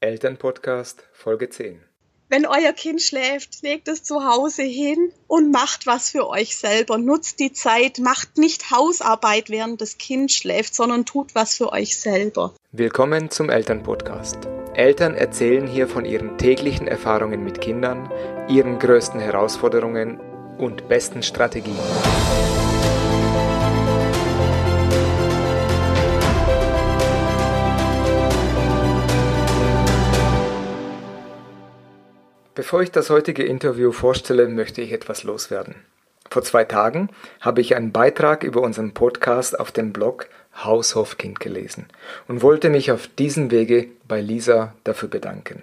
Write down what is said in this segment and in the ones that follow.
Elternpodcast Folge 10. Wenn euer Kind schläft, legt es zu Hause hin und macht was für euch selber. Nutzt die Zeit, macht nicht Hausarbeit, während das Kind schläft, sondern tut was für euch selber. Willkommen zum Elternpodcast. Eltern erzählen hier von ihren täglichen Erfahrungen mit Kindern, ihren größten Herausforderungen und besten Strategien. Bevor ich das heutige Interview vorstelle, möchte ich etwas loswerden. Vor zwei Tagen habe ich einen Beitrag über unseren Podcast auf dem Blog Haus Hofkind gelesen und wollte mich auf diesem Wege bei Lisa dafür bedanken.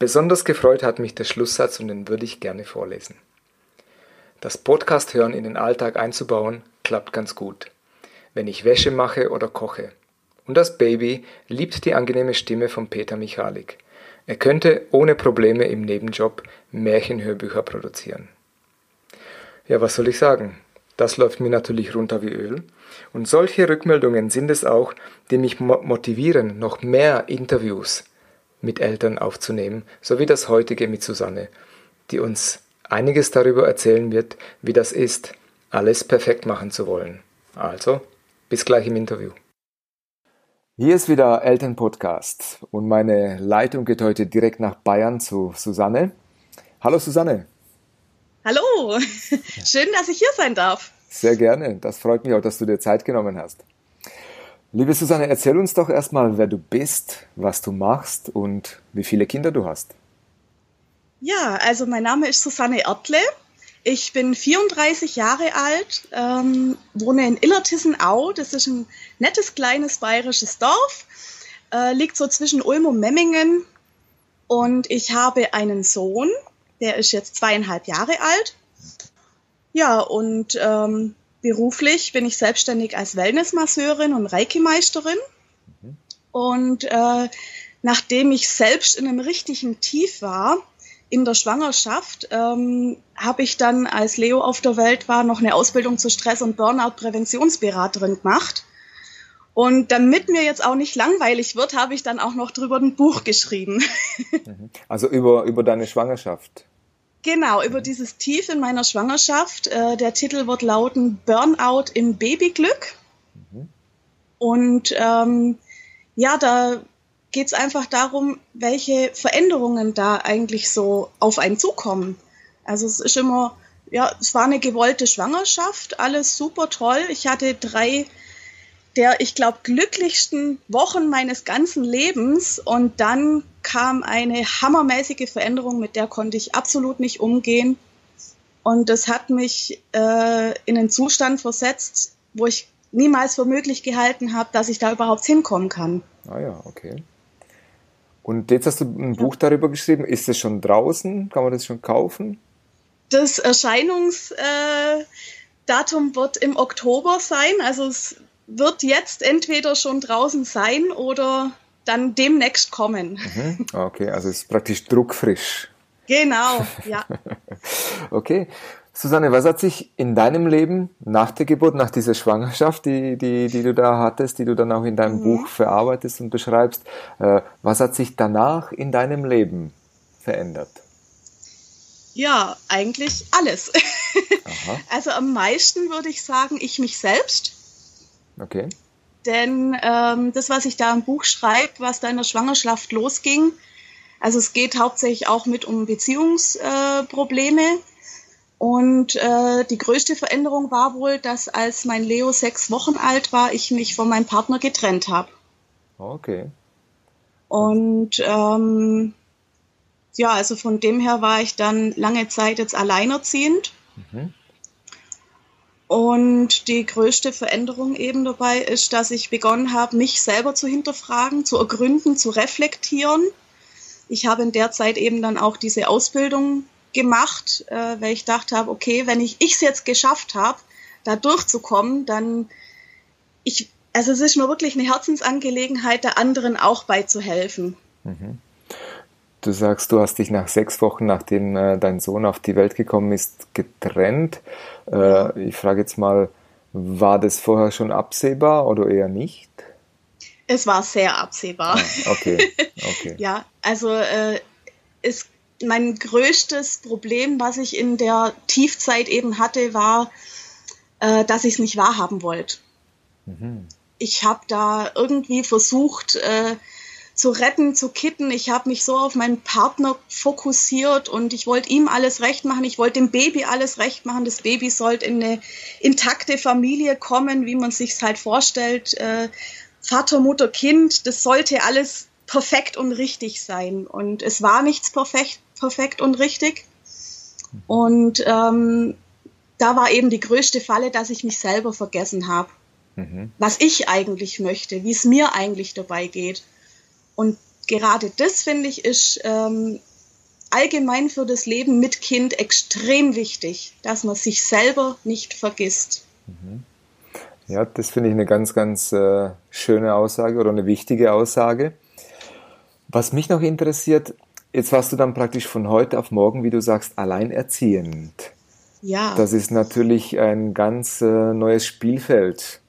Besonders gefreut hat mich der Schlusssatz und den würde ich gerne vorlesen. Das Podcast hören in den Alltag einzubauen klappt ganz gut, wenn ich Wäsche mache oder koche. Und das Baby liebt die angenehme Stimme von Peter Michalik. Er könnte ohne Probleme im Nebenjob Märchenhörbücher produzieren. Ja, was soll ich sagen? Das läuft mir natürlich runter wie Öl. Und solche Rückmeldungen sind es auch, die mich motivieren, noch mehr Interviews mit Eltern aufzunehmen, so wie das heutige mit Susanne, die uns einiges darüber erzählen wird, wie das ist, alles perfekt machen zu wollen. Also, bis gleich im Interview. Hier ist wieder Elternpodcast und meine Leitung geht heute direkt nach Bayern zu Susanne. Hallo Susanne. Hallo, schön, dass ich hier sein darf. Sehr gerne, das freut mich auch, dass du dir Zeit genommen hast. Liebe Susanne, erzähl uns doch erstmal, wer du bist, was du machst und wie viele Kinder du hast. Ja, also mein Name ist Susanne Ertle. Ich bin 34 Jahre alt, ähm, wohne in Illertissenau. Das ist ein nettes kleines bayerisches Dorf, äh, liegt so zwischen Ulm und Memmingen. Und ich habe einen Sohn, der ist jetzt zweieinhalb Jahre alt. Ja, und ähm, beruflich bin ich selbstständig als Wellnessmasseurin und Reiki-Meisterin. Mhm. Und äh, nachdem ich selbst in einem richtigen Tief war, in der Schwangerschaft ähm, habe ich dann, als Leo auf der Welt war, noch eine Ausbildung zur Stress- und Burnout-Präventionsberaterin gemacht. Und damit mir jetzt auch nicht langweilig wird, habe ich dann auch noch drüber ein Buch geschrieben. Mhm. Also über, über deine Schwangerschaft. Genau, über dieses Tief in meiner Schwangerschaft. Äh, der Titel wird lauten Burnout im Babyglück. Mhm. Und ähm, ja, da geht es einfach darum, welche Veränderungen da eigentlich so auf einen zukommen. Also es ist immer, ja, es war eine gewollte Schwangerschaft, alles super toll. Ich hatte drei der, ich glaube, glücklichsten Wochen meines ganzen Lebens und dann kam eine hammermäßige Veränderung, mit der konnte ich absolut nicht umgehen. Und das hat mich äh, in einen Zustand versetzt, wo ich niemals für möglich gehalten habe, dass ich da überhaupt hinkommen kann. Ah ja, okay. Und jetzt hast du ein Buch darüber geschrieben. Ist es schon draußen? Kann man das schon kaufen? Das Erscheinungsdatum wird im Oktober sein. Also es wird jetzt entweder schon draußen sein oder dann demnächst kommen. Mhm. Okay, also es ist praktisch druckfrisch. Genau, ja. okay. Susanne, was hat sich in deinem Leben nach der Geburt, nach dieser Schwangerschaft, die, die, die du da hattest, die du dann auch in deinem mhm. Buch verarbeitest und beschreibst, äh, was hat sich danach in deinem Leben verändert? Ja, eigentlich alles. also am meisten würde ich sagen, ich mich selbst. Okay. Denn ähm, das, was ich da im Buch schreibe, was da in der Schwangerschaft losging, also es geht hauptsächlich auch mit um Beziehungsprobleme. Äh, und äh, die größte Veränderung war wohl, dass als mein Leo sechs Wochen alt war, ich mich von meinem Partner getrennt habe. Okay. Und ähm, ja, also von dem her war ich dann lange Zeit jetzt alleinerziehend. Mhm. Und die größte Veränderung eben dabei ist, dass ich begonnen habe, mich selber zu hinterfragen, zu ergründen, zu reflektieren. Ich habe in der Zeit eben dann auch diese Ausbildung gemacht, äh, weil ich dachte habe, okay, wenn ich es jetzt geschafft habe, da durchzukommen, dann ich, also es ist mir wirklich eine Herzensangelegenheit, der anderen auch beizuhelfen. Mhm. Du sagst, du hast dich nach sechs Wochen, nachdem äh, dein Sohn auf die Welt gekommen ist, getrennt. Äh, ich frage jetzt mal, war das vorher schon absehbar oder eher nicht? Es war sehr absehbar. Ah, okay, okay. ja, also äh, es, mein größtes Problem, was ich in der Tiefzeit eben hatte, war, äh, dass ich es nicht wahrhaben wollte. Mhm. Ich habe da irgendwie versucht, äh, zu retten, zu kitten. Ich habe mich so auf meinen Partner fokussiert und ich wollte ihm alles recht machen. Ich wollte dem Baby alles recht machen. Das Baby sollte in eine intakte Familie kommen, wie man sich halt vorstellt. Äh, Vater, Mutter, Kind, das sollte alles perfekt und richtig sein. Und es war nichts perfekt, perfekt und richtig. Und ähm, da war eben die größte Falle, dass ich mich selber vergessen habe. Mhm. Was ich eigentlich möchte, wie es mir eigentlich dabei geht. Und gerade das, finde ich, ist ähm, allgemein für das Leben mit Kind extrem wichtig, dass man sich selber nicht vergisst. Mhm. Ja, das finde ich eine ganz, ganz äh, schöne Aussage oder eine wichtige Aussage. Was mich noch interessiert, jetzt warst du dann praktisch von heute auf morgen, wie du sagst, alleinerziehend. Ja. Das ist natürlich ein ganz äh, neues Spielfeld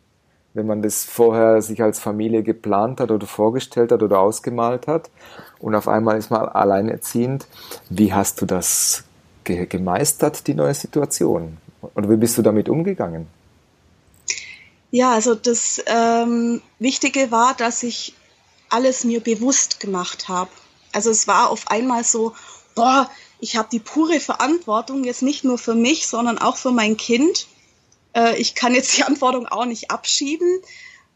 wenn man das vorher sich als Familie geplant hat oder vorgestellt hat oder ausgemalt hat und auf einmal ist man alleinerziehend. Wie hast du das ge gemeistert, die neue Situation? Oder wie bist du damit umgegangen? Ja, also das ähm, Wichtige war, dass ich alles mir bewusst gemacht habe. Also es war auf einmal so, boah, ich habe die pure Verantwortung jetzt nicht nur für mich, sondern auch für mein Kind. Äh, ich kann jetzt die Antwortung auch nicht abschieben.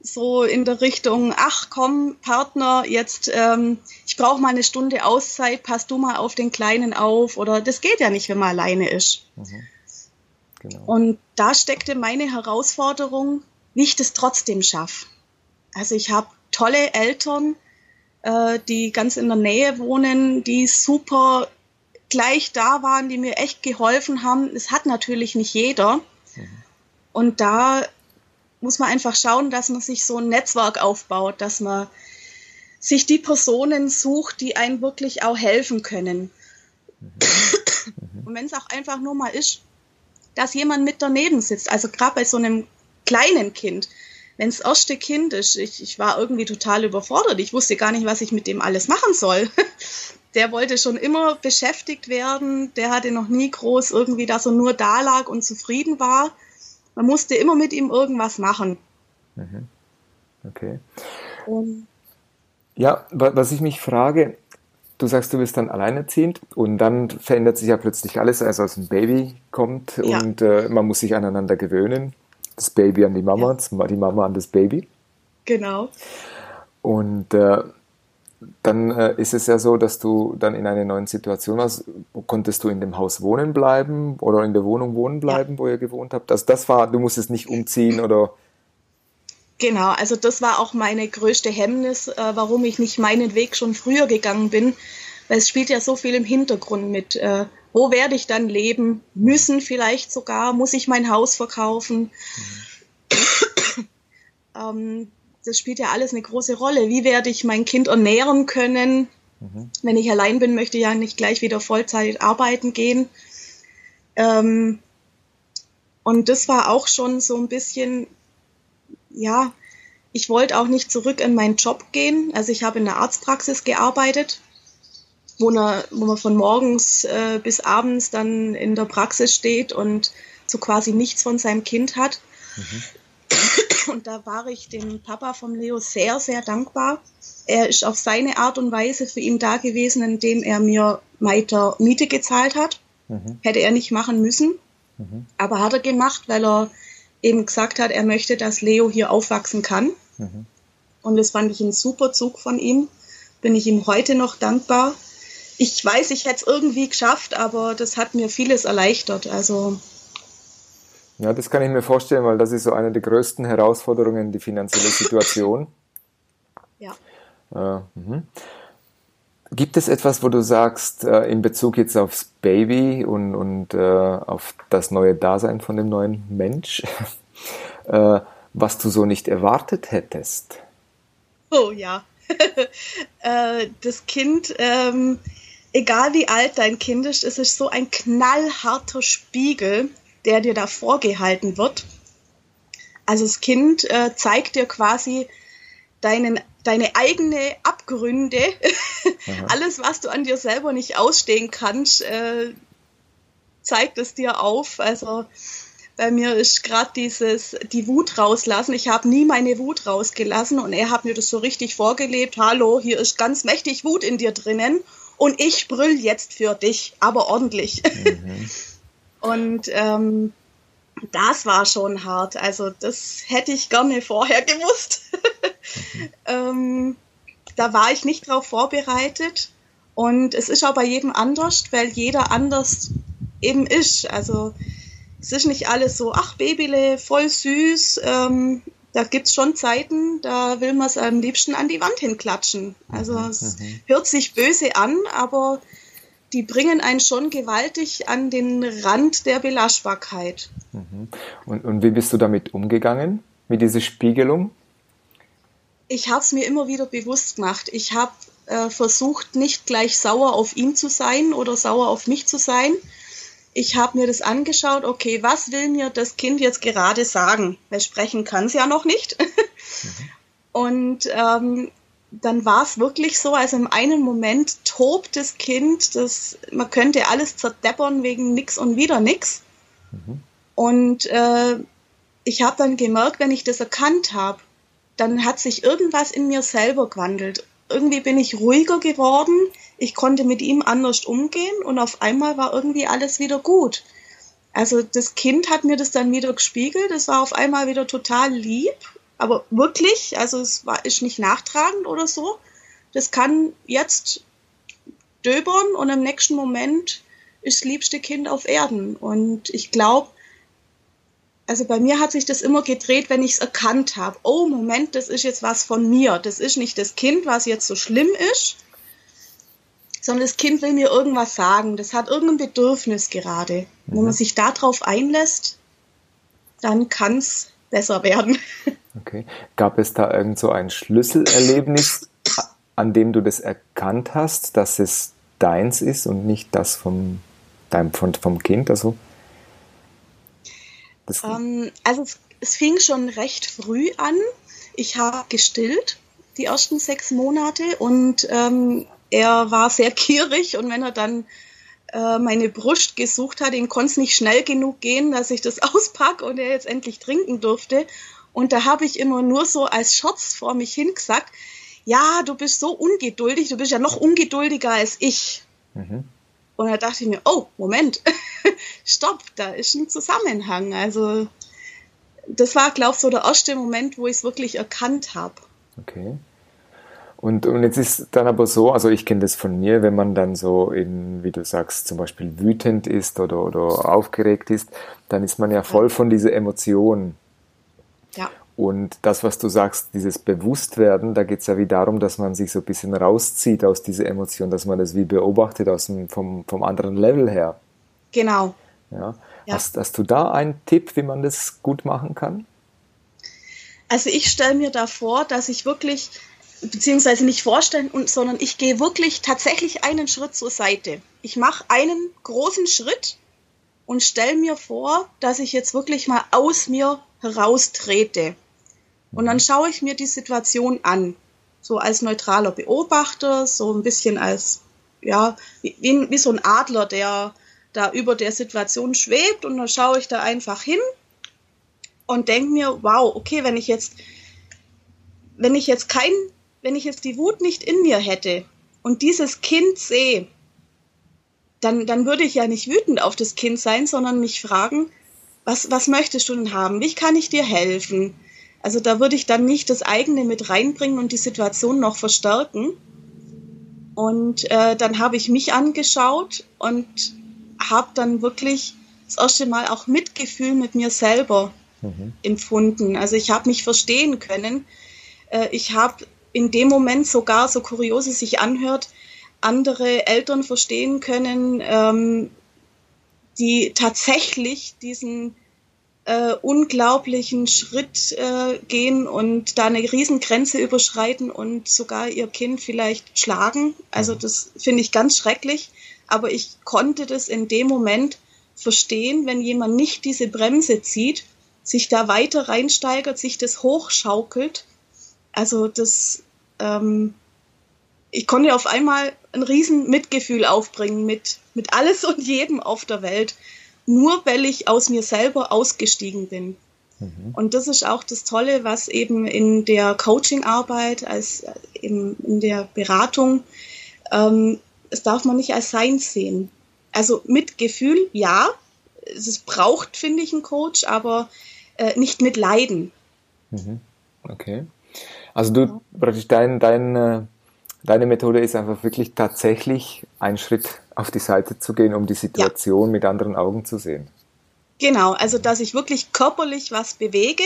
So in der Richtung, ach komm, Partner, jetzt, ähm, ich brauche mal eine Stunde Auszeit, pass du mal auf den Kleinen auf. Oder das geht ja nicht, wenn man alleine ist. Mhm. Genau. Und da steckte meine Herausforderung, wie ich das trotzdem schaffe. Also ich habe tolle Eltern, äh, die ganz in der Nähe wohnen, die super gleich da waren, die mir echt geholfen haben. Es hat natürlich nicht jeder. Mhm. Und da muss man einfach schauen, dass man sich so ein Netzwerk aufbaut, dass man sich die Personen sucht, die einem wirklich auch helfen können. Mhm. Und wenn es auch einfach nur mal ist, dass jemand mit daneben sitzt, also gerade bei so einem kleinen Kind, wenn das erste Kind ist, ich, ich war irgendwie total überfordert, ich wusste gar nicht, was ich mit dem alles machen soll. Der wollte schon immer beschäftigt werden, der hatte noch nie groß irgendwie, dass er nur da lag und zufrieden war. Man musste immer mit ihm irgendwas machen. Mhm. Okay. Und ja, was ich mich frage, du sagst, du bist dann alleinerziehend und dann verändert sich ja plötzlich alles, als aus ein Baby kommt ja. und äh, man muss sich aneinander gewöhnen. Das Baby an die Mama, ja. die Mama an das Baby. Genau. Und äh, dann äh, ist es ja so, dass du dann in einer neuen Situation warst. Konntest du in dem Haus wohnen bleiben oder in der Wohnung wohnen bleiben, ja. wo ihr gewohnt habt? Also das war, du musstest nicht umziehen oder? Genau, also das war auch meine größte Hemmnis, äh, warum ich nicht meinen Weg schon früher gegangen bin, weil es spielt ja so viel im Hintergrund mit. Äh, wo werde ich dann leben müssen vielleicht sogar? Muss ich mein Haus verkaufen? Mhm. ähm, das spielt ja alles eine große Rolle. Wie werde ich mein Kind ernähren können? Mhm. Wenn ich allein bin, möchte ich ja nicht gleich wieder Vollzeit arbeiten gehen. Ähm, und das war auch schon so ein bisschen, ja, ich wollte auch nicht zurück in meinen Job gehen. Also ich habe in der Arztpraxis gearbeitet, wo, ne, wo man von morgens äh, bis abends dann in der Praxis steht und so quasi nichts von seinem Kind hat. Mhm. Und da war ich dem Papa von Leo sehr, sehr dankbar. Er ist auf seine Art und Weise für ihn da gewesen, indem er mir weiter Miete gezahlt hat. Mhm. Hätte er nicht machen müssen. Mhm. Aber hat er gemacht, weil er eben gesagt hat, er möchte, dass Leo hier aufwachsen kann. Mhm. Und das fand ich ein super Zug von ihm. Bin ich ihm heute noch dankbar. Ich weiß, ich hätte es irgendwie geschafft, aber das hat mir vieles erleichtert. Also ja, das kann ich mir vorstellen, weil das ist so eine der größten Herausforderungen, die finanzielle Situation. ja. Äh, mhm. Gibt es etwas, wo du sagst, äh, in Bezug jetzt aufs Baby und, und äh, auf das neue Dasein von dem neuen Mensch, äh, was du so nicht erwartet hättest? Oh ja. Äh, das Kind, ähm, egal wie alt dein Kind ist, es ist so ein knallharter Spiegel der dir da vorgehalten wird. Also das Kind äh, zeigt dir quasi deinen deine eigene Abgründe, alles, was du an dir selber nicht ausstehen kannst, äh, zeigt es dir auf. Also bei mir ist gerade dieses, die Wut rauslassen. Ich habe nie meine Wut rausgelassen und er hat mir das so richtig vorgelebt. Hallo, hier ist ganz mächtig Wut in dir drinnen und ich brüll jetzt für dich, aber ordentlich. Mhm. und ähm, das war schon hart. Also das hätte ich gerne vorher gewusst. mhm. ähm, da war ich nicht drauf vorbereitet. Und es ist auch bei jedem anders, weil jeder anders eben ist. Also es ist nicht alles so, ach Babyle, voll süß. Ähm, da gibt es schon Zeiten, da will man es am liebsten an die Wand hinklatschen. Also mhm, es mhm. hört sich böse an, aber die bringen einen schon gewaltig an den Rand der Belastbarkeit. Mhm. Und, und wie bist du damit umgegangen, mit dieser Spiegelung? Ich habe es mir immer wieder bewusst gemacht. Ich habe äh, versucht, nicht gleich sauer auf ihn zu sein oder sauer auf mich zu sein, ich habe mir das angeschaut, okay, was will mir das Kind jetzt gerade sagen? Weil sprechen kann es ja noch nicht. mhm. Und ähm, dann war es wirklich so, also im einen Moment tobt das Kind, das, man könnte alles zerdeppern wegen nix und wieder nix. Mhm. Und äh, ich habe dann gemerkt, wenn ich das erkannt habe, dann hat sich irgendwas in mir selber gewandelt irgendwie bin ich ruhiger geworden. Ich konnte mit ihm anders umgehen und auf einmal war irgendwie alles wieder gut. Also das Kind hat mir das dann wieder gespiegelt. Es war auf einmal wieder total lieb, aber wirklich, also es war ist nicht nachtragend oder so. Das kann jetzt döbern und im nächsten Moment ist das liebste Kind auf Erden. Und ich glaube, also bei mir hat sich das immer gedreht, wenn ich es erkannt habe. Oh, Moment, das ist jetzt was von mir. Das ist nicht das Kind, was jetzt so schlimm ist, sondern das Kind will mir irgendwas sagen. Das hat irgendein Bedürfnis gerade. Mhm. Wenn man sich darauf einlässt, dann kann es besser werden. Okay. Gab es da irgend so ein Schlüsselerlebnis, an dem du das erkannt hast, dass es deins ist und nicht das vom, dein, vom, vom Kind? Also ähm, also es, es, fing schon recht früh an. Ich habe gestillt die ersten sechs Monate und ähm, er war sehr gierig und wenn er dann äh, meine Brust gesucht hat, ihm konnte es nicht schnell genug gehen, dass ich das auspacke und er jetzt endlich trinken durfte. Und da habe ich immer nur so als Scherz vor mich hin gesagt, ja, du bist so ungeduldig, du bist ja noch ungeduldiger als ich. Mhm. Und da dachte ich mir, oh, Moment, stopp, da ist ein Zusammenhang. Also das war, glaube ich, so der erste Moment, wo ich es wirklich erkannt habe. Okay. Und, und jetzt ist dann aber so, also ich kenne das von mir, wenn man dann so in, wie du sagst, zum Beispiel wütend ist oder, oder aufgeregt ist, dann ist man ja voll von dieser Emotion. Ja. Und das, was du sagst, dieses Bewusstwerden, da geht es ja wie darum, dass man sich so ein bisschen rauszieht aus dieser Emotion, dass man das wie beobachtet aus dem, vom, vom anderen Level her. Genau. Ja. ja. Hast, hast du da einen Tipp, wie man das gut machen kann? Also ich stelle mir da vor, dass ich wirklich, beziehungsweise nicht vorstellen, sondern ich gehe wirklich tatsächlich einen Schritt zur Seite. Ich mache einen großen Schritt und stelle mir vor, dass ich jetzt wirklich mal aus mir heraustrete. Und dann schaue ich mir die Situation an, so als neutraler Beobachter, so ein bisschen als, ja, wie, wie so ein Adler, der da über der Situation schwebt und dann schaue ich da einfach hin und denke mir, wow, okay, wenn ich jetzt, wenn ich jetzt kein, wenn ich jetzt die Wut nicht in mir hätte und dieses Kind sehe, dann, dann würde ich ja nicht wütend auf das Kind sein, sondern mich fragen, was, was möchtest du denn haben? Wie kann ich dir helfen? Also da würde ich dann nicht das eigene mit reinbringen und die Situation noch verstärken. Und äh, dann habe ich mich angeschaut und habe dann wirklich das erste Mal auch Mitgefühl mit mir selber mhm. empfunden. Also ich habe mich verstehen können. Äh, ich habe in dem Moment sogar, so kurios es sich anhört, andere Eltern verstehen können, ähm, die tatsächlich diesen äh, unglaublichen Schritt äh, gehen und da eine Riesengrenze überschreiten und sogar ihr Kind vielleicht schlagen. Also das finde ich ganz schrecklich. Aber ich konnte das in dem Moment verstehen, wenn jemand nicht diese Bremse zieht, sich da weiter reinsteigert, sich das hochschaukelt. Also das ähm, ich konnte auf einmal ein riesen Mitgefühl aufbringen mit, mit alles und jedem auf der Welt, nur weil ich aus mir selber ausgestiegen bin. Mhm. Und das ist auch das Tolle, was eben in der Coaching-Arbeit, als in, in der Beratung, ähm, das darf man nicht als Sein sehen. Also Mitgefühl, ja, es braucht, finde ich, einen Coach, aber äh, nicht mit Leiden. Mhm. Okay. Also du praktisch dein, dein, äh, deine Methode ist einfach wirklich tatsächlich einen Schritt auf die Seite zu gehen, um die Situation ja. mit anderen Augen zu sehen. Genau, also dass ich wirklich körperlich was bewege.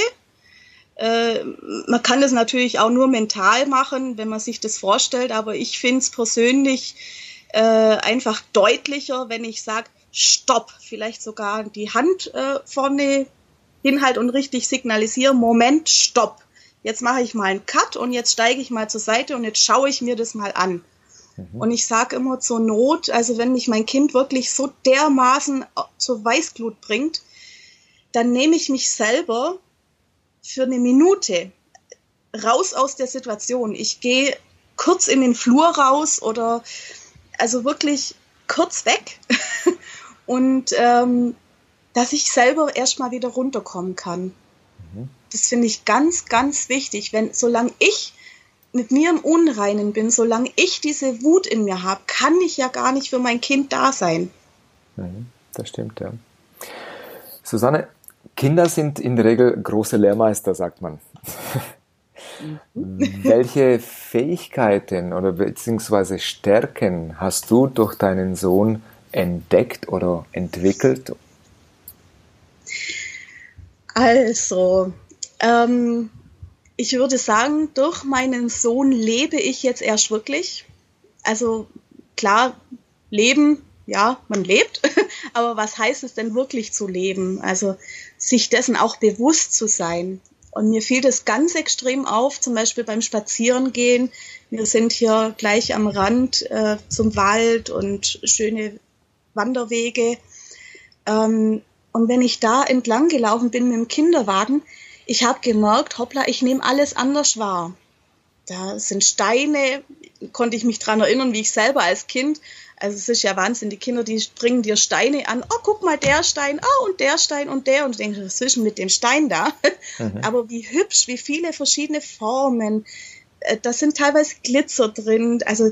Äh, man kann das natürlich auch nur mental machen, wenn man sich das vorstellt, aber ich finde es persönlich äh, einfach deutlicher, wenn ich sage, Stopp, vielleicht sogar die Hand äh, vorne hinhalt und richtig signalisiere, Moment, Stopp jetzt mache ich mal einen Cut und jetzt steige ich mal zur Seite und jetzt schaue ich mir das mal an. Mhm. Und ich sage immer zur Not, also wenn mich mein Kind wirklich so dermaßen zur Weißglut bringt, dann nehme ich mich selber für eine Minute raus aus der Situation. Ich gehe kurz in den Flur raus oder also wirklich kurz weg und ähm, dass ich selber erstmal wieder runterkommen kann. Das finde ich ganz, ganz wichtig. Wenn, solange ich mit mir im Unreinen bin, solange ich diese Wut in mir habe, kann ich ja gar nicht für mein Kind da sein. Mhm, das stimmt, ja. Susanne, Kinder sind in der Regel große Lehrmeister, sagt man. Mhm. Welche Fähigkeiten oder beziehungsweise Stärken hast du durch deinen Sohn entdeckt oder entwickelt? Also, ähm, ich würde sagen, durch meinen Sohn lebe ich jetzt erst wirklich. Also klar, leben, ja, man lebt, aber was heißt es denn wirklich zu leben? Also sich dessen auch bewusst zu sein. Und mir fiel das ganz extrem auf, zum Beispiel beim Spazierengehen. Wir sind hier gleich am Rand äh, zum Wald und schöne Wanderwege. Ähm, und wenn ich da entlang gelaufen bin mit dem Kinderwagen, ich habe gemerkt, hoppla, ich nehme alles anders wahr. Da sind Steine, konnte ich mich dran erinnern, wie ich selber als Kind, also es ist ja Wahnsinn, die Kinder, die bringen dir Steine an, oh, guck mal, der Stein, oh, und der Stein und der, und du denkst, was ist denn mit dem Stein da? Mhm. Aber wie hübsch, wie viele verschiedene Formen, äh, da sind teilweise Glitzer drin, also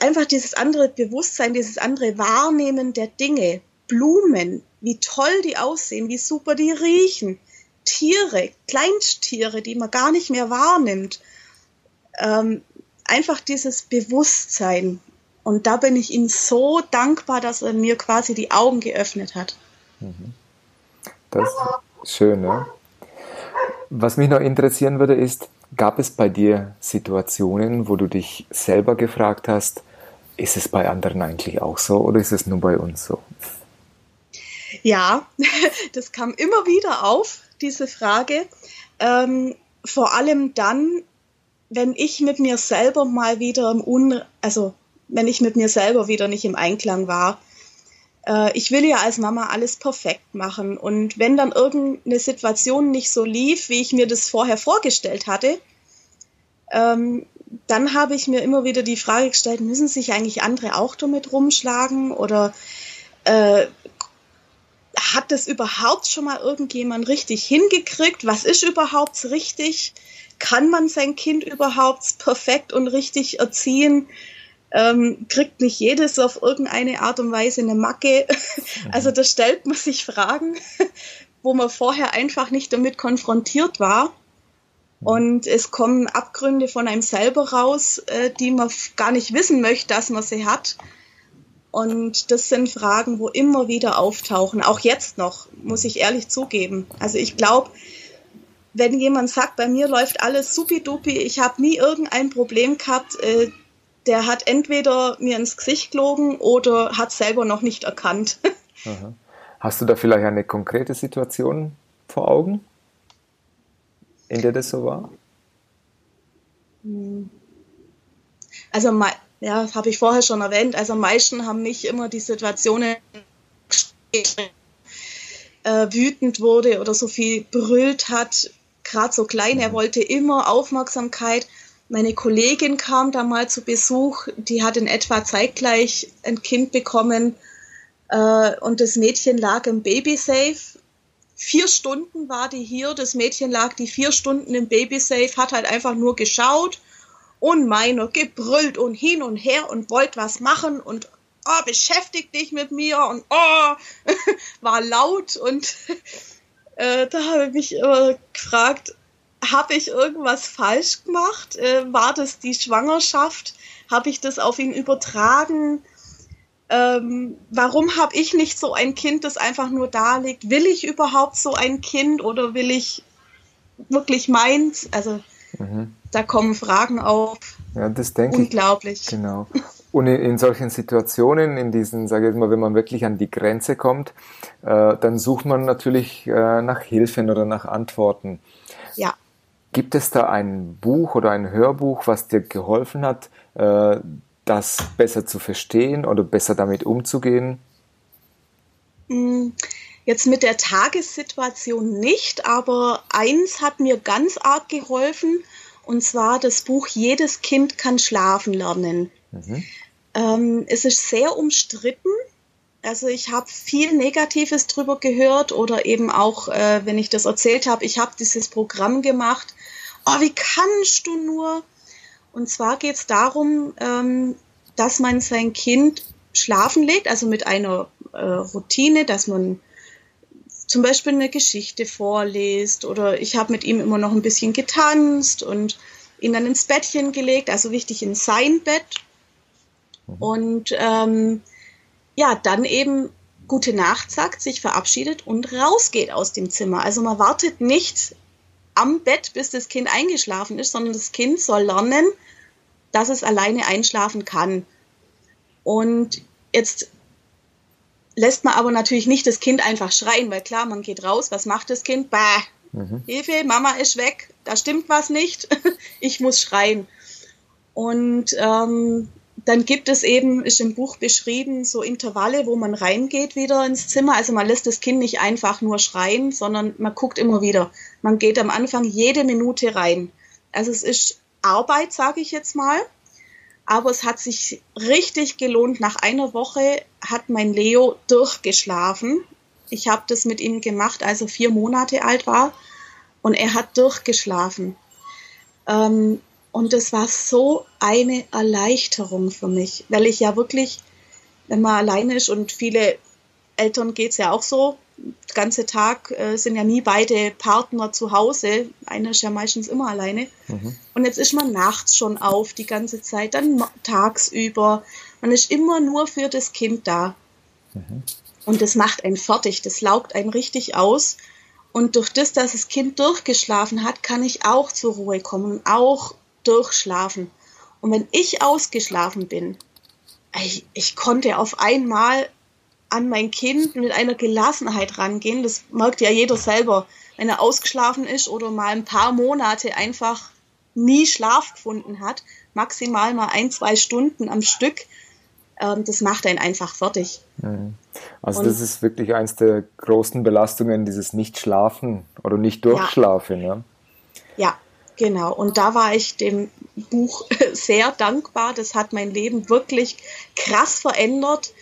einfach dieses andere Bewusstsein, dieses andere Wahrnehmen der Dinge, Blumen, wie toll die aussehen, wie super die riechen. Tiere, Kleinsttiere, die man gar nicht mehr wahrnimmt. Ähm, einfach dieses Bewusstsein. Und da bin ich ihm so dankbar, dass er mir quasi die Augen geöffnet hat. Mhm. Das ist schön, ne? Was mich noch interessieren würde, ist, gab es bei dir Situationen, wo du dich selber gefragt hast, ist es bei anderen eigentlich auch so oder ist es nur bei uns so? Ja, das kam immer wieder auf diese Frage. Ähm, vor allem dann, wenn ich mit mir selber mal wieder im Un, also wenn ich mit mir selber wieder nicht im Einklang war. Äh, ich will ja als Mama alles perfekt machen und wenn dann irgendeine Situation nicht so lief, wie ich mir das vorher vorgestellt hatte, ähm, dann habe ich mir immer wieder die Frage gestellt, müssen sich eigentlich andere auch damit rumschlagen oder äh, hat das überhaupt schon mal irgendjemand richtig hingekriegt? Was ist überhaupt richtig? Kann man sein Kind überhaupt perfekt und richtig erziehen? Ähm, kriegt nicht jedes auf irgendeine Art und Weise eine Macke? Also da stellt man sich Fragen, wo man vorher einfach nicht damit konfrontiert war. Und es kommen Abgründe von einem selber raus, äh, die man gar nicht wissen möchte, dass man sie hat. Und das sind Fragen, wo immer wieder auftauchen, auch jetzt noch, muss ich ehrlich zugeben. Also ich glaube, wenn jemand sagt, bei mir läuft alles supidupi, ich habe nie irgendein Problem gehabt, äh, der hat entweder mir ins Gesicht gelogen oder hat selber noch nicht erkannt. Aha. Hast du da vielleicht eine konkrete Situation vor Augen, in der das so war? Hm. Also ja, das habe ich vorher schon erwähnt. Also am meisten haben mich immer die Situationen äh, wütend wurde oder so viel brüllt hat, gerade so klein, er mhm. wollte immer Aufmerksamkeit. Meine Kollegin kam da mal zu Besuch, die hat in etwa zeitgleich ein Kind bekommen äh, und das Mädchen lag im Babysafe. Vier Stunden war die hier, das Mädchen lag die vier Stunden im Babysafe, hat halt einfach nur geschaut und meiner gebrüllt und hin und her und wollte was machen und oh, beschäftig dich mit mir und oh, war laut und äh, da habe ich mich immer gefragt, habe ich irgendwas falsch gemacht? Äh, war das die Schwangerschaft? Habe ich das auf ihn übertragen? Ähm, warum habe ich nicht so ein Kind, das einfach nur da liegt? Will ich überhaupt so ein Kind oder will ich wirklich meins? Also mhm. Da kommen Fragen auf. Ja, das denke ich. Unglaublich. Genau. Und in, in, solchen Situationen, in diesen, sage ich mal, wenn man wirklich an die Grenze kommt, äh, dann sucht man natürlich äh, nach Hilfen oder nach Antworten. Ja. Gibt es da ein Buch oder ein Hörbuch, was dir geholfen hat, äh, das besser zu verstehen oder besser damit umzugehen? Hm, jetzt mit der Tagessituation nicht, aber eins hat mir ganz arg geholfen, und zwar das Buch Jedes Kind kann schlafen lernen. Mhm. Ähm, es ist sehr umstritten. Also ich habe viel Negatives drüber gehört oder eben auch, äh, wenn ich das erzählt habe, ich habe dieses Programm gemacht. Oh, wie kannst du nur? Und zwar geht es darum, ähm, dass man sein Kind schlafen legt, also mit einer äh, Routine, dass man zum Beispiel eine Geschichte vorliest oder ich habe mit ihm immer noch ein bisschen getanzt und ihn dann ins Bettchen gelegt, also wichtig in sein Bett. Mhm. Und ähm, ja, dann eben gute Nacht sagt, sich verabschiedet und rausgeht aus dem Zimmer. Also man wartet nicht am Bett, bis das Kind eingeschlafen ist, sondern das Kind soll lernen, dass es alleine einschlafen kann. Und jetzt lässt man aber natürlich nicht das Kind einfach schreien, weil klar, man geht raus, was macht das Kind? Bah, mhm. Hilfe, Mama ist weg, da stimmt was nicht, ich muss schreien. Und ähm, dann gibt es eben, ist im Buch beschrieben, so Intervalle, wo man reingeht wieder ins Zimmer. Also man lässt das Kind nicht einfach nur schreien, sondern man guckt immer wieder. Man geht am Anfang jede Minute rein. Also es ist Arbeit, sage ich jetzt mal. Aber es hat sich richtig gelohnt. Nach einer Woche hat mein Leo durchgeschlafen. Ich habe das mit ihm gemacht, als er vier Monate alt war. Und er hat durchgeschlafen. Ähm, und das war so eine Erleichterung für mich, weil ich ja wirklich, wenn man alleine ist und viele Eltern geht es ja auch so, ganze Tag äh, sind ja nie beide Partner zu Hause. Einer ist ja meistens immer alleine. Mhm. Und jetzt ist man nachts schon auf die ganze Zeit, dann tagsüber. Man ist immer nur für das Kind da. Mhm. Und das macht einen fertig, das laugt einen richtig aus. Und durch das, dass das Kind durchgeschlafen hat, kann ich auch zur Ruhe kommen, auch durchschlafen. Und wenn ich ausgeschlafen bin, ich, ich konnte auf einmal an mein Kind mit einer Gelassenheit rangehen. Das merkt ja jeder selber, wenn er ausgeschlafen ist oder mal ein paar Monate einfach nie Schlaf gefunden hat, maximal mal ein, zwei Stunden am Stück. Ähm, das macht einen einfach fertig. Mhm. Also Und das ist wirklich eins der großen Belastungen, dieses Nicht-Schlafen oder Nicht-Durchschlafen. Ja. ja. ja, genau. Und da war ich dem Buch sehr dankbar. Das hat mein Leben wirklich krass verändert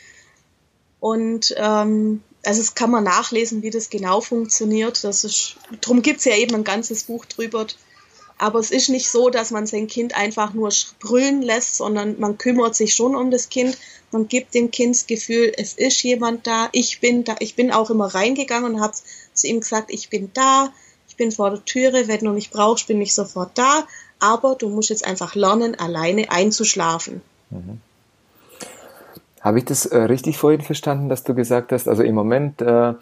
und ähm, also es kann man nachlesen, wie das genau funktioniert. Das ist, darum gibt es ja eben ein ganzes Buch drüber. Aber es ist nicht so, dass man sein Kind einfach nur brüllen lässt, sondern man kümmert sich schon um das Kind. Man gibt dem Kind das Gefühl, es ist jemand da, ich bin da. Ich bin auch immer reingegangen und habe zu ihm gesagt, ich bin da, ich bin vor der Türe, wenn du mich brauchst, bin ich sofort da. Aber du musst jetzt einfach lernen, alleine einzuschlafen. Mhm. Habe ich das äh, richtig vorhin verstanden, dass du gesagt hast, also im Moment, äh,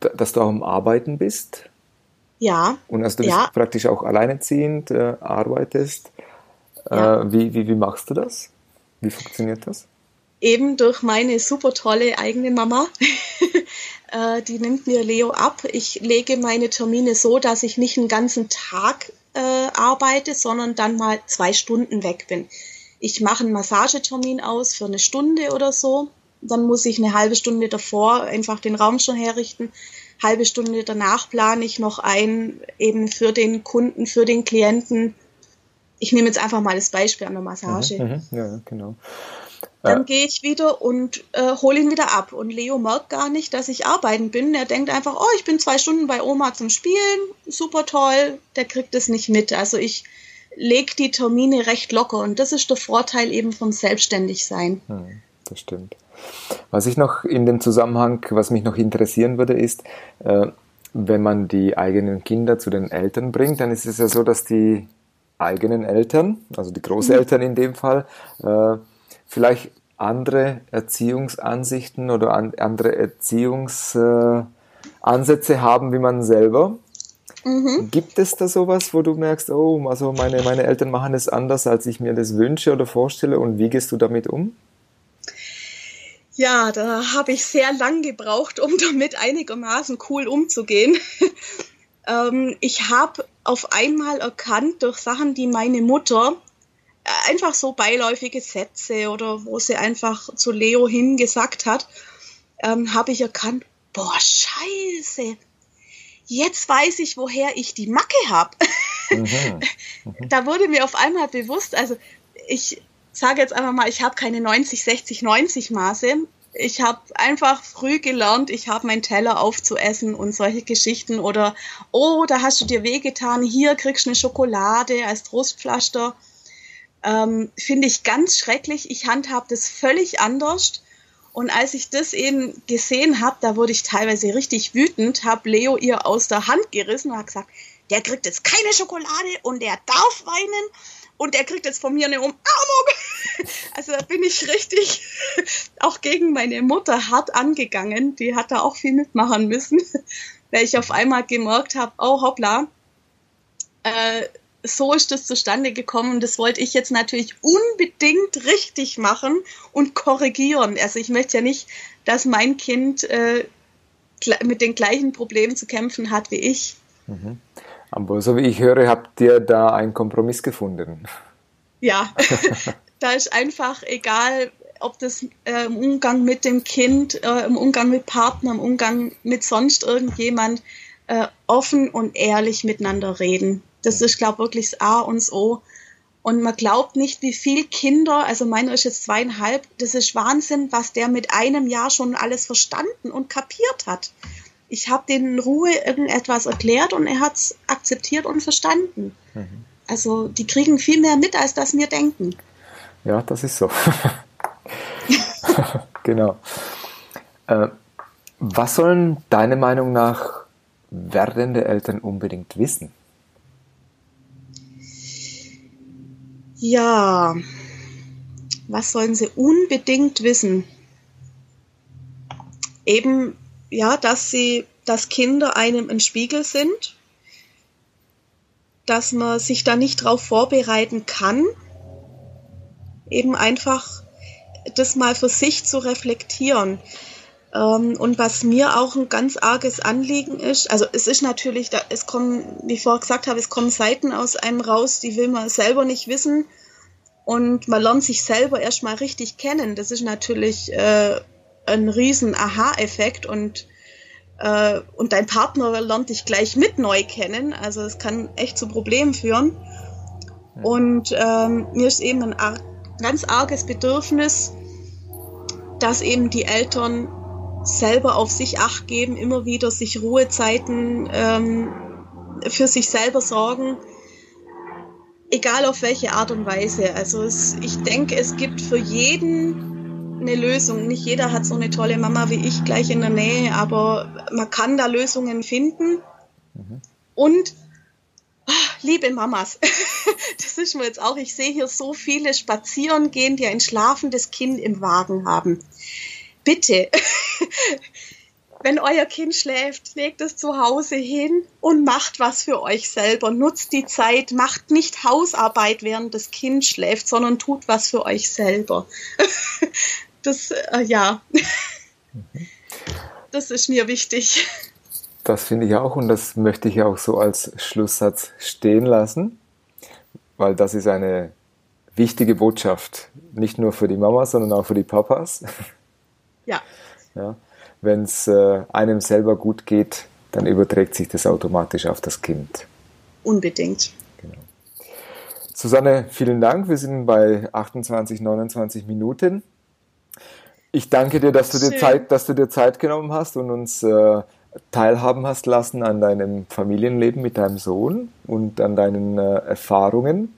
dass du auch am Arbeiten bist? Ja. Und also du ja. bist praktisch auch alleinerziehend, äh, arbeitest. Äh, ja. wie, wie, wie machst du das? Wie funktioniert das? Eben durch meine super tolle eigene Mama. Äh, die nimmt mir Leo ab. Ich lege meine Termine so, dass ich nicht einen ganzen Tag äh, arbeite, sondern dann mal zwei Stunden weg bin ich mache einen Massagetermin aus für eine Stunde oder so. Dann muss ich eine halbe Stunde davor einfach den Raum schon herrichten. Halbe Stunde danach plane ich noch ein, eben für den Kunden, für den Klienten. ich nehme jetzt einfach mal das Beispiel an der Massage. Mhm, mhm. ja, genau. Dann gehe ich wieder und äh, hole ihn wieder ab. Und Leo merkt gar nicht, dass ich arbeiten bin. Er denkt einfach, oh, ich bin zwei Stunden bei Oma zum Spielen, super toll. Der kriegt es nicht mit. Also ich lege die Termine recht locker. Und das ist der Vorteil eben vom Selbstständigsein. Hm, das stimmt. Was ich noch in dem Zusammenhang, was mich noch interessieren würde, ist, äh, wenn man die eigenen Kinder zu den Eltern bringt, dann ist es ja so, dass die eigenen Eltern, also die Großeltern in dem Fall, äh, vielleicht andere Erziehungsansichten oder an, andere Erziehungsansätze äh, haben wie man selber. Mhm. Gibt es da sowas, wo du merkst, oh, also meine, meine Eltern machen es anders, als ich mir das wünsche oder vorstelle und wie gehst du damit um? Ja, da habe ich sehr lang gebraucht, um damit einigermaßen cool umzugehen. ähm, ich habe auf einmal erkannt durch Sachen, die meine Mutter einfach so beiläufige Sätze oder wo sie einfach zu Leo hingesagt hat, ähm, habe ich erkannt, boah, scheiße, jetzt weiß ich, woher ich die Macke habe. Mhm. Mhm. Da wurde mir auf einmal bewusst, also ich sage jetzt einfach mal, ich habe keine 90, 60, 90 Maße. Ich habe einfach früh gelernt, ich habe meinen Teller aufzuessen und solche Geschichten oder, oh, da hast du dir wehgetan, hier kriegst du eine Schokolade als Trostpflaster. Ähm, Finde ich ganz schrecklich. Ich handhab das völlig anders. Und als ich das eben gesehen habe, da wurde ich teilweise richtig wütend, habe Leo ihr aus der Hand gerissen und habe gesagt, der kriegt jetzt keine Schokolade und der darf weinen und der kriegt jetzt von mir eine Umarmung. Also da bin ich richtig auch gegen meine Mutter hart angegangen. Die hat da auch viel mitmachen müssen, weil ich auf einmal gemerkt habe, oh hoppla, äh, so ist das zustande gekommen und das wollte ich jetzt natürlich unbedingt richtig machen und korrigieren. Also ich möchte ja nicht, dass mein Kind äh, mit den gleichen Problemen zu kämpfen hat wie ich. Mhm. Aber so wie ich höre, habt ihr da einen Kompromiss gefunden. Ja, da ist einfach egal, ob das äh, im Umgang mit dem Kind, äh, im Umgang mit Partner, im Umgang mit sonst irgendjemand, äh, offen und ehrlich miteinander reden. Das ist, glaube ich, wirklich das A und das O. Und man glaubt nicht, wie viel Kinder, also meiner ist jetzt zweieinhalb, das ist Wahnsinn, was der mit einem Jahr schon alles verstanden und kapiert hat. Ich habe den in Ruhe irgendetwas erklärt und er hat es akzeptiert und verstanden. Mhm. Also die kriegen viel mehr mit, als das wir denken. Ja, das ist so. genau. Äh, was sollen deiner Meinung nach werdende Eltern unbedingt wissen? Ja, was sollen sie unbedingt wissen? Eben, ja, dass sie, dass Kinder einem ein Spiegel sind, dass man sich da nicht drauf vorbereiten kann, eben einfach das mal für sich zu reflektieren. Ähm, und was mir auch ein ganz arges Anliegen ist, also es ist natürlich, da, es kommen, wie ich vorher gesagt habe, es kommen Seiten aus einem raus, die will man selber nicht wissen. Und man lernt sich selber erstmal richtig kennen. Das ist natürlich äh, ein riesen Aha-Effekt und äh, und dein Partner lernt dich gleich mit neu kennen. Also es kann echt zu Problemen führen. Und ähm, mir ist eben ein ganz arges Bedürfnis, dass eben die Eltern selber auf sich acht geben, immer wieder sich Ruhezeiten ähm, für sich selber sorgen, egal auf welche Art und Weise. Also es, ich denke, es gibt für jeden eine Lösung. Nicht jeder hat so eine tolle Mama wie ich gleich in der Nähe, aber man kann da Lösungen finden. Mhm. Und ach, liebe Mamas, das ist mir jetzt auch, ich sehe hier so viele spazieren gehen, die ein schlafendes Kind im Wagen haben bitte, wenn euer Kind schläft, legt es zu Hause hin und macht was für euch selber. Nutzt die Zeit, macht nicht Hausarbeit, während das Kind schläft, sondern tut was für euch selber. Das, äh, ja, das ist mir wichtig. Das finde ich auch und das möchte ich auch so als Schlusssatz stehen lassen, weil das ist eine wichtige Botschaft, nicht nur für die Mamas, sondern auch für die Papas. Ja. ja. Wenn es äh, einem selber gut geht, dann überträgt sich das automatisch auf das Kind. Unbedingt. Genau. Susanne, vielen Dank. Wir sind bei 28, 29 Minuten. Ich danke dir, dass du dir Zeit, dass du dir Zeit genommen hast und uns äh, teilhaben hast lassen an deinem Familienleben mit deinem Sohn und an deinen äh, Erfahrungen.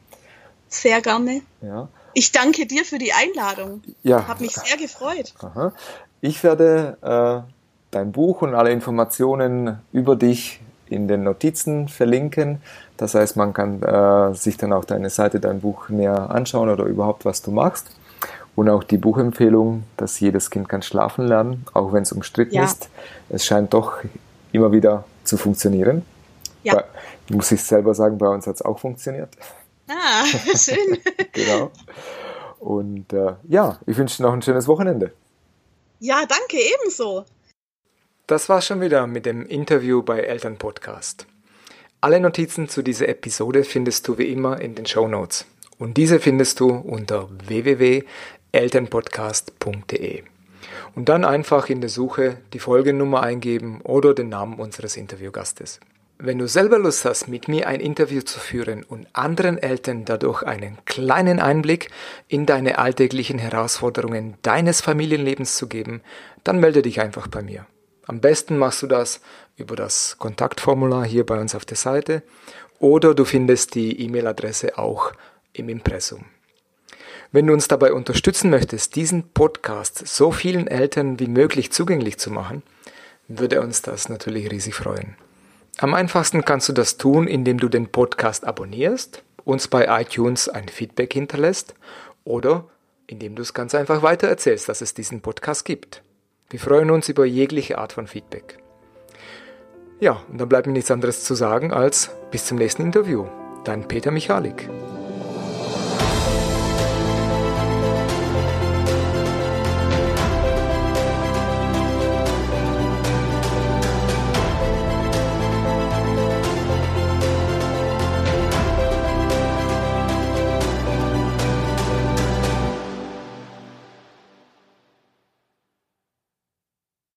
Sehr gerne. Ja. Ich danke dir für die Einladung. Ja. Habe mich sehr gefreut. Aha. Ich werde äh, dein Buch und alle Informationen über dich in den Notizen verlinken. Das heißt, man kann äh, sich dann auch deine Seite, dein Buch näher anschauen oder überhaupt, was du machst. Und auch die Buchempfehlung, dass jedes Kind kann schlafen lernen, auch wenn es umstritten ja. ist. Es scheint doch immer wieder zu funktionieren. Ja. Bei, muss ich selber sagen, bei uns hat es auch funktioniert. Ah, schön. genau. Und äh, ja, ich wünsche dir noch ein schönes Wochenende. Ja, danke, ebenso. Das war's schon wieder mit dem Interview bei Elternpodcast. Alle Notizen zu dieser Episode findest du wie immer in den Show Notes. Und diese findest du unter www.elternpodcast.de. Und dann einfach in der Suche die Folgennummer eingeben oder den Namen unseres Interviewgastes. Wenn du selber Lust hast, mit mir ein Interview zu führen und anderen Eltern dadurch einen kleinen Einblick in deine alltäglichen Herausforderungen deines Familienlebens zu geben, dann melde dich einfach bei mir. Am besten machst du das über das Kontaktformular hier bei uns auf der Seite oder du findest die E-Mail-Adresse auch im Impressum. Wenn du uns dabei unterstützen möchtest, diesen Podcast so vielen Eltern wie möglich zugänglich zu machen, würde uns das natürlich riesig freuen. Am einfachsten kannst du das tun, indem du den Podcast abonnierst, uns bei iTunes ein Feedback hinterlässt oder indem du es ganz einfach weitererzählst, dass es diesen Podcast gibt. Wir freuen uns über jegliche Art von Feedback. Ja, und dann bleibt mir nichts anderes zu sagen als bis zum nächsten Interview. Dein Peter Michalik.